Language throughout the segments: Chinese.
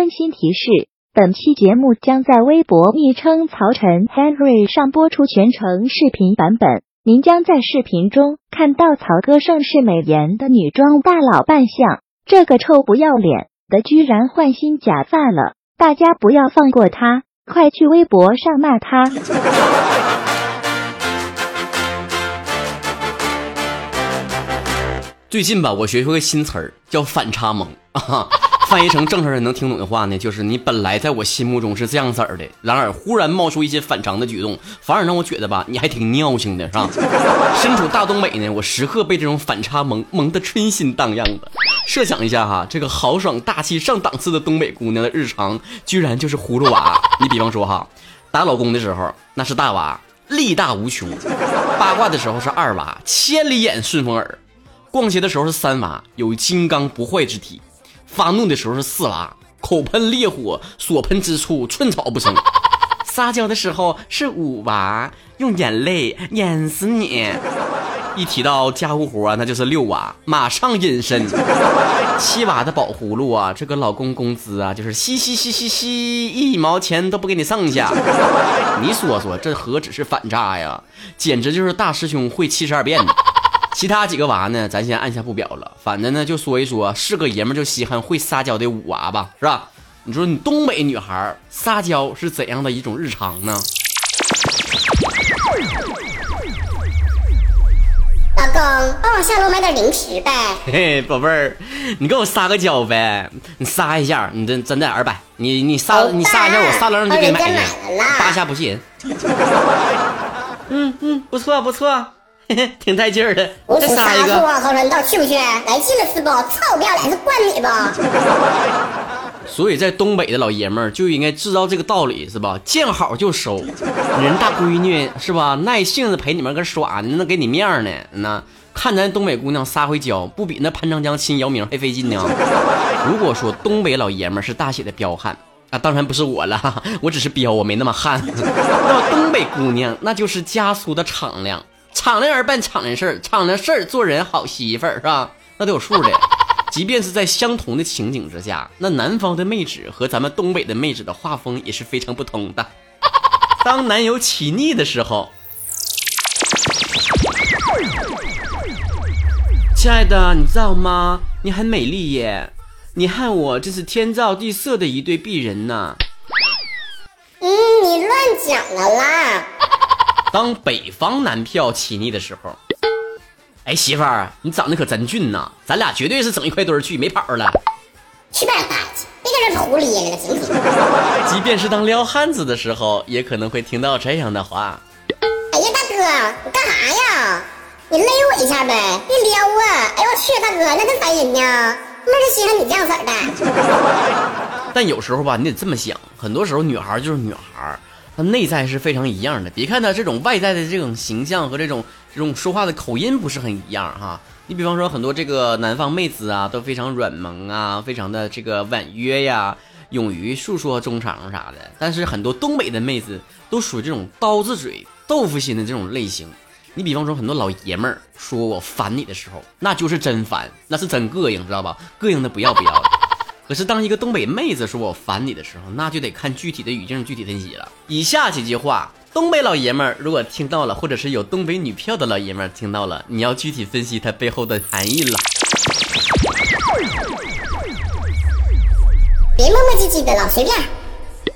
温馨提示：本期节目将在微博昵称曹晨 Henry 上播出全程视频版本，您将在视频中看到曹哥盛世美颜的女装大佬扮相。这个臭不要脸的居然换新假发了，大家不要放过他，快去微博上骂他！最近吧，我学会个新词儿，叫反差萌啊。翻译成正常人能听懂的话呢，就是你本来在我心目中是这样子儿的，然而忽然冒出一些反常的举动，反而让我觉得吧，你还挺尿性的，是吧？身处大东北呢，我时刻被这种反差萌萌的春心荡漾的。设想一下哈，这个豪爽大气上档次的东北姑娘的日常，居然就是葫芦娃。你比方说哈，打老公的时候那是大娃，力大无穷；八卦的时候是二娃，千里眼顺风耳。逛街的时候是三娃，有金刚不坏之体；发怒的时候是四娃，口喷烈火，所喷之处寸草不生；撒娇的时候是五娃，用眼泪淹死你。一提到家务活啊，那就是六娃，马上隐身。七娃的宝葫芦啊，这个老公工资啊，就是嘻嘻嘻嘻嘻，一毛钱都不给你剩下。你说说，这何止是反诈呀，简直就是大师兄会七十二变。其他几个娃呢，咱先按下不表了。反正呢，就说一说是个爷们就稀罕会撒娇的五娃吧，是吧？你说你东北女孩撒娇是怎样的一种日常呢？老公，帮我下楼买点零食呗。嘿嘿，宝贝儿，你给我撒个娇呗，你撒一下，你真真的二百，你你撒你撒一下，我撒楼上就给你买去，八下不吸引。嗯嗯，不错不错。挺带劲儿的，再杀一个！我操，你到去不去？来劲了是不？操不要脸是惯你吧？所以在东北的老爷们儿就应该知道这个道理是吧？见好就收，人大闺女是吧？耐性子陪你们搁耍呢，那给你面儿呢？那看咱东北姑娘撒回娇，不比那潘长江亲姚明还费劲呢？如果说东北老爷们儿是大写的彪悍，那当然不是我了，我只是彪，我没那么悍。那么东北姑娘那就是家粗的敞亮。敞亮人办敞亮事儿，敞亮事儿做人好媳妇儿是吧？那得有数的。即便是在相同的情景之下，那南方的妹纸和咱们东北的妹纸的画风也是非常不同的。当男友起腻的时候，亲爱的，你知道吗？你很美丽耶，你和我真是天造地设的一对璧人呐。嗯，你乱讲了啦。当北方男票起腻的时候，哎，媳妇儿，你长得可真俊呐！咱俩绝对是整一块堆儿去，没跑了。去吧，大去，别搁这胡咧咧了，行不行？即便是当撩汉子的时候，也可能会听到这样的话。哎呀，大哥，你干啥呀？你勒我一下呗，别撩啊！哎呦我去，大哥，那真烦人呢。妹儿就喜欢你这样式的。但有时候吧，你得这么想，很多时候女孩就是女孩。他内在是非常一样的，别看他这种外在的这种形象和这种这种说话的口音不是很一样哈。你比方说很多这个南方妹子啊，都非常软萌啊，非常的这个婉约呀，勇于诉说衷肠啥的。但是很多东北的妹子都属于这种刀子嘴豆腐心的这种类型。你比方说很多老爷们儿说我烦你的时候，那就是真烦，那是真膈应，知道吧？膈应的不要不要的。可是，当一个东北妹子说我烦你的时候，那就得看具体的语境具体分析了。以下几句话，东北老爷们儿如果听到了，或者是有东北女票的老爷们儿听到了，你要具体分析它背后的含义了。别磨磨唧唧的，了随便。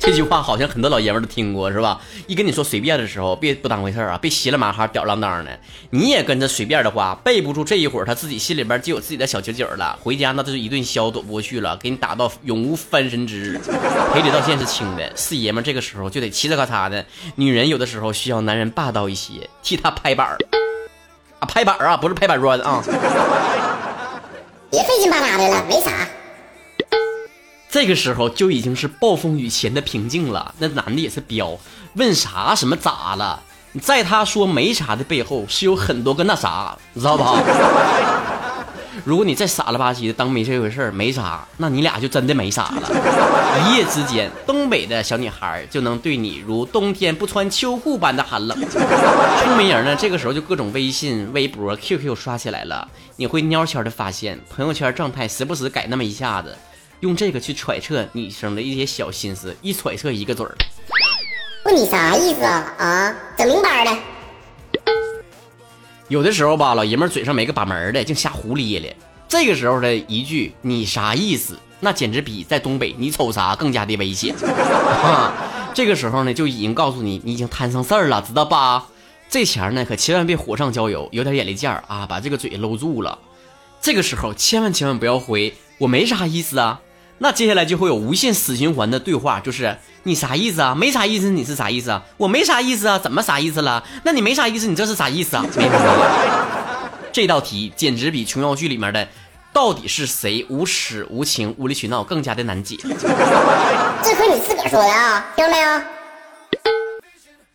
这句话好像很多老爷们都听过，是吧？一跟你说随便的时候，别不当回事啊，别稀里马哈吊儿郎当的。你也跟着随便的话，备不住这一会儿他自己心里边就有自己的小九九了。回家那就是一顿削躲不过去了，给你打到永无翻身之日。赔礼道歉是轻的，是爷们这个时候就得嘁哩咔嚓的。女人有的时候需要男人霸道一些，替她拍板儿啊，拍板儿啊，不是拍板砖啊。别费劲巴拉的了，没啥。这个时候就已经是暴风雨前的平静了。那男的也是彪，问啥什么咋了？在他说没啥的背后，是有很多个那啥，你知道吧？如果你再傻了吧唧的当没这回事儿，没啥，那你俩就真的没啥了。一夜之间，东北的小女孩就能对你如冬天不穿秋裤般的寒冷。聪明人呢，这个时候就各种微信、微博、QQ 刷起来了。你会悄悄的发现，朋友圈状态时不时改那么一下子。用这个去揣测女生的一些小心思，一揣测一个准儿。问你啥意思啊？啊，整明白了。有的时候吧，老爷们嘴上没个把门的，净瞎胡咧咧。这个时候的一句“你啥意思”，那简直比在东北“你瞅啥”更加的危险。这个时候呢，就已经告诉你，你已经摊上事儿了，知道吧？这前儿呢，可千万别火上浇油，有点眼力见儿啊，把这个嘴搂住了。这个时候千万千万不要回“我没啥意思啊”，那接下来就会有无限死循环的对话，就是“你啥意思啊？没啥意思，你是啥意思啊？我没啥意思啊？怎么啥意思了？那你没啥意思，你这是啥意思啊？没啥意思。这道题简直比琼瑶剧里面的“到底是谁无耻无情无理取闹”更加的难解。这可你自个儿说的啊，听到没有？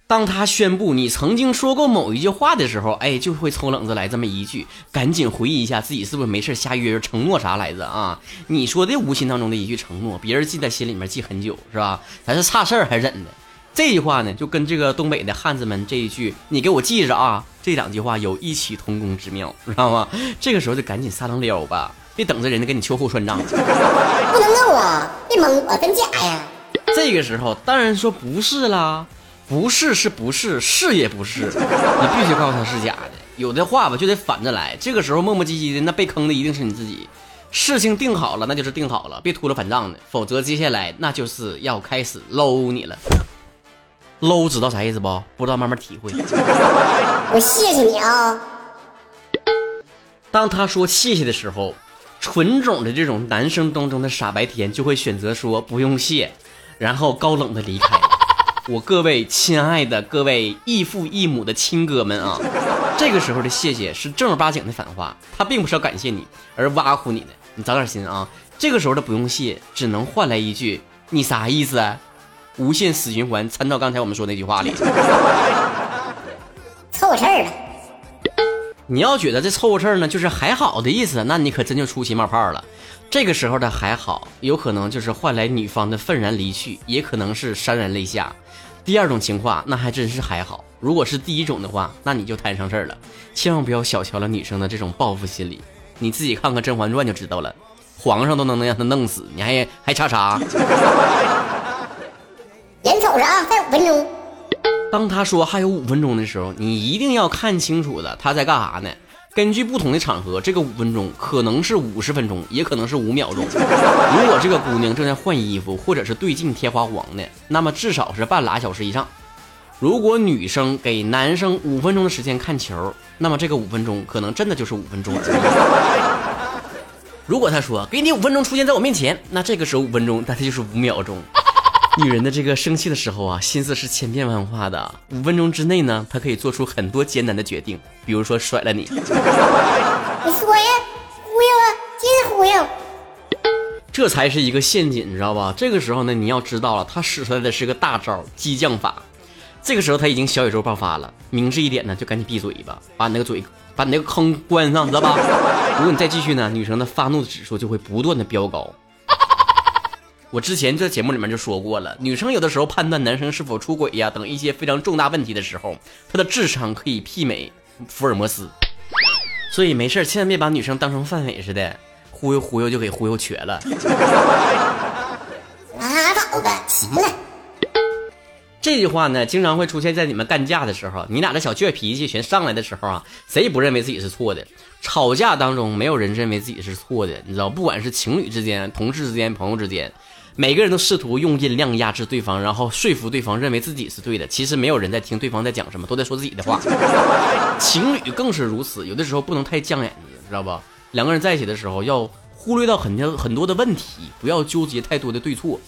当他宣布你曾经说过某一句话的时候，哎，就会抽冷子来这么一句，赶紧回忆一下自己是不是没事瞎约约承诺啥来着啊？你说的无心当中的一句承诺，别人记在心里面记很久是吧？咱是差事儿还是怎的？这句话呢，就跟这个东北的汉子们这一句“你给我记着啊”，这两句话有异曲同工之妙，知道吗？这个时候就赶紧撒冷撩吧，别等着人家给你秋后算账。不能弄啊！别蒙我，真假呀？这个时候当然说不是啦，不是是不是，是也不是，你必须告诉他是假的。有的话吧就得反着来，这个时候磨磨唧唧的，那被坑的一定是你自己。事情定好了，那就是定好了，别秃了反账的，否则接下来那就是要开始搂你了。搂知道啥意思不？不知道慢慢体会。我谢谢你啊。当他说谢谢的时候，纯种的这种男生当中的傻白甜就会选择说不用谢，然后高冷的离开。我各位亲爱的各位异父异母的亲哥们啊，这个时候的谢谢是正儿八经的反话，他并不是要感谢你，而挖苦你的。你长点心啊。这个时候的不用谢，只能换来一句你啥意思？啊？无限死循环，参到刚才我们说那句话里，凑合事儿吧。你要觉得这凑合事儿呢，就是还好的意思，那你可真就出奇冒泡了。这个时候的还好，有可能就是换来女方的愤然离去，也可能是潸然泪下。第二种情况，那还真是还好。如果是第一种的话，那你就摊上事儿了。千万不要小瞧了女生的这种报复心理，你自己看看《甄嬛传》就知道了，皇上都能能让她弄死，你还还差啥？眼瞅着啊，还有五分钟。当他说还有五分钟的时候，你一定要看清楚了他在干啥呢？根据不同的场合，这个五分钟可能是五十分钟，也可能是五秒钟。如果这个姑娘正在换衣服，或者是对镜贴花黄的，那么至少是半拉小时以上。如果女生给男生五分钟的时间看球，那么这个五分钟可能真的就是五分钟而已。如果他说给你五分钟出现在我面前，那这个时候五分钟，那他就是五秒钟。女人的这个生气的时候啊，心思是千变万化的。五分钟之内呢，她可以做出很多艰难的决定，比如说甩了你。你说呀，忽悠啊，接着忽悠。这才是一个陷阱，你知道吧？这个时候呢，你要知道了，他使出来的是个大招激将法。这个时候他已经小宇宙爆发了，明智一点呢，就赶紧闭嘴吧，把你那个嘴，把你那个坑关上，知道吧？如果你再继续呢，女生的发怒的指数就会不断的飙高。我之前在节目里面就说过了，女生有的时候判断男生是否出轨呀等一些非常重大问题的时候，她的智商可以媲美福尔摩斯，所以没事千万别把女生当成范伟似的，忽悠忽悠就给忽悠瘸了。拉倒吧，行了。这句话呢，经常会出现在你们干架的时候，你俩的小倔脾气全上来的时候啊，谁也不认为自己是错的。吵架当中，没有人认为自己是错的，你知道，不管是情侣之间、同事之间、朋友之间。每个人都试图用音量压制对方，然后说服对方认为自己是对的。其实没有人在听对方在讲什么，都在说自己的话。情侣更是如此，有的时候不能太犟眼子，知道吧？两个人在一起的时候，要忽略到很多很多的问题，不要纠结太多的对错。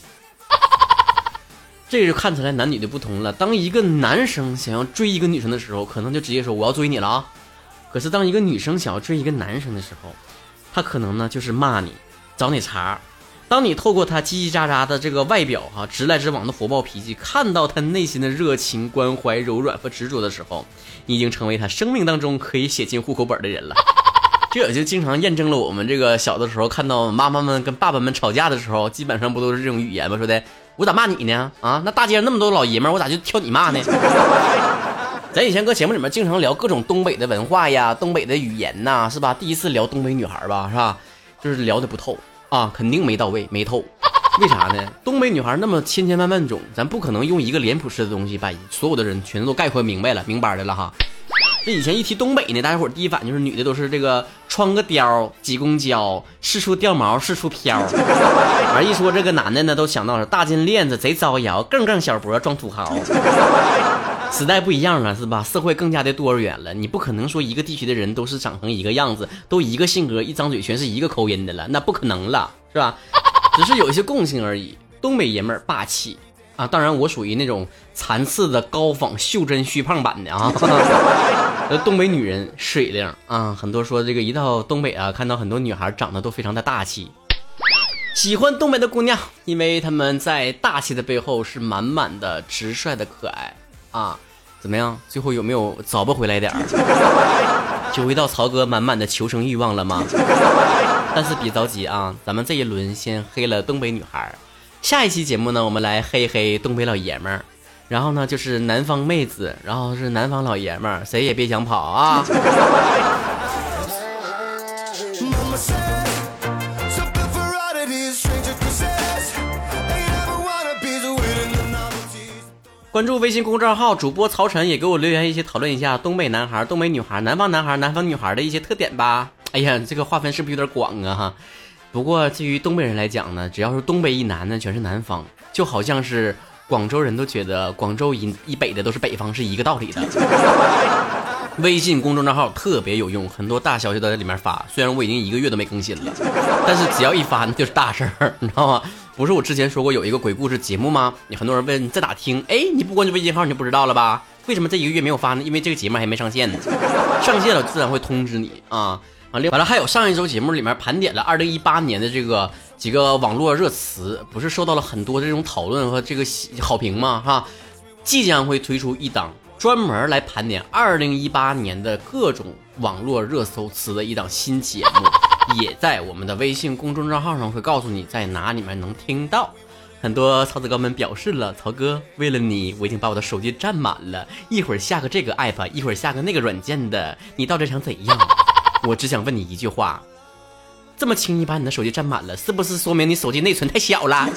这就看出来男女的不同了。当一个男生想要追一个女生的时候，可能就直接说我要追你了啊。可是当一个女生想要追一个男生的时候，他可能呢就是骂你，找你茬。当你透过他叽叽喳喳的这个外表，哈，直来直往的火爆脾气，看到他内心的热情、关怀、柔软和执着的时候，你已经成为他生命当中可以写进户口本的人了。这也就经常验证了我们这个小的时候看到妈妈们跟爸爸们吵架的时候，基本上不都是这种语言吗？说的我咋骂你呢？啊，那大街上那么多老爷们，我咋就挑你骂呢？咱以前搁节目里面经常聊各种东北的文化呀、东北的语言呐，是吧？第一次聊东北女孩吧，是吧？就是聊的不透。啊，肯定没到位，没透。为啥呢？东北女孩那么千千万万种，咱不可能用一个脸谱式的东西把所有的人全都概括明白了、明白的了哈。这以前一提东北呢，大家伙第一反应就是女的都是这个穿个貂挤公交，四处掉毛四处飘。完一说这个男的呢，都想到了大金链子贼招摇，更更小脖装土豪。时代不一样了，是吧？社会更加的多元了，你不可能说一个地区的人都是长成一个样子，都一个性格，一张嘴全是一个口音的了，那不可能了，是吧？只是有一些共性而已。东北爷们儿霸气啊，当然我属于那种残次的高仿袖珍虚胖版的啊。呃，东北女人水灵啊，很多说这个一到东北啊，看到很多女孩长得都非常的大气，喜欢东北的姑娘，因为她们在大气的背后是满满的直率的可爱。啊，怎么样？最后有没有找不回来点儿？就回到曹哥满满的求生欲望了吗？但是别着急啊，咱们这一轮先黑了东北女孩，下一期节目呢，我们来黑黑东北老爷们儿，然后呢就是南方妹子，然后是南方老爷们儿，谁也别想跑啊！关注微信公众号主播曹晨，也给我留言一起讨论一下东北男孩、东北女孩、南方男孩、南方女孩的一些特点吧。哎呀，这个划分是不是有点广啊？哈，不过对于东北人来讲呢，只要是东北以南呢，全是南方，就好像是广州人都觉得广州以以北的都是北方，是一个道理的。微信公众账号特别有用，很多大消息都在里面发。虽然我已经一个月都没更新了，但是只要一发那就是大事儿，你知道吗？不是我之前说过有一个鬼故事节目吗？你很多人问在哪听？哎，你不关注微信号你就不知道了吧？为什么这一个月没有发呢？因为这个节目还没上线呢，上线了自然会通知你啊。完了，完了，还有上一周节目里面盘点了二零一八年的这个几个网络热词，不是受到了很多这种讨论和这个好评吗？哈，即将会推出一档专门来盘点二零一八年的各种网络热搜词的一档新节目。也在我们的微信公众账号上会告诉你在哪里面能听到。很多曹子哥们表示了，曹哥为了你，我已经把我的手机占满了，一会儿下个这个 app，一会儿下个那个软件的，你到底想怎样？我只想问你一句话：这么轻易把你的手机占满了，是不是说明你手机内存太小了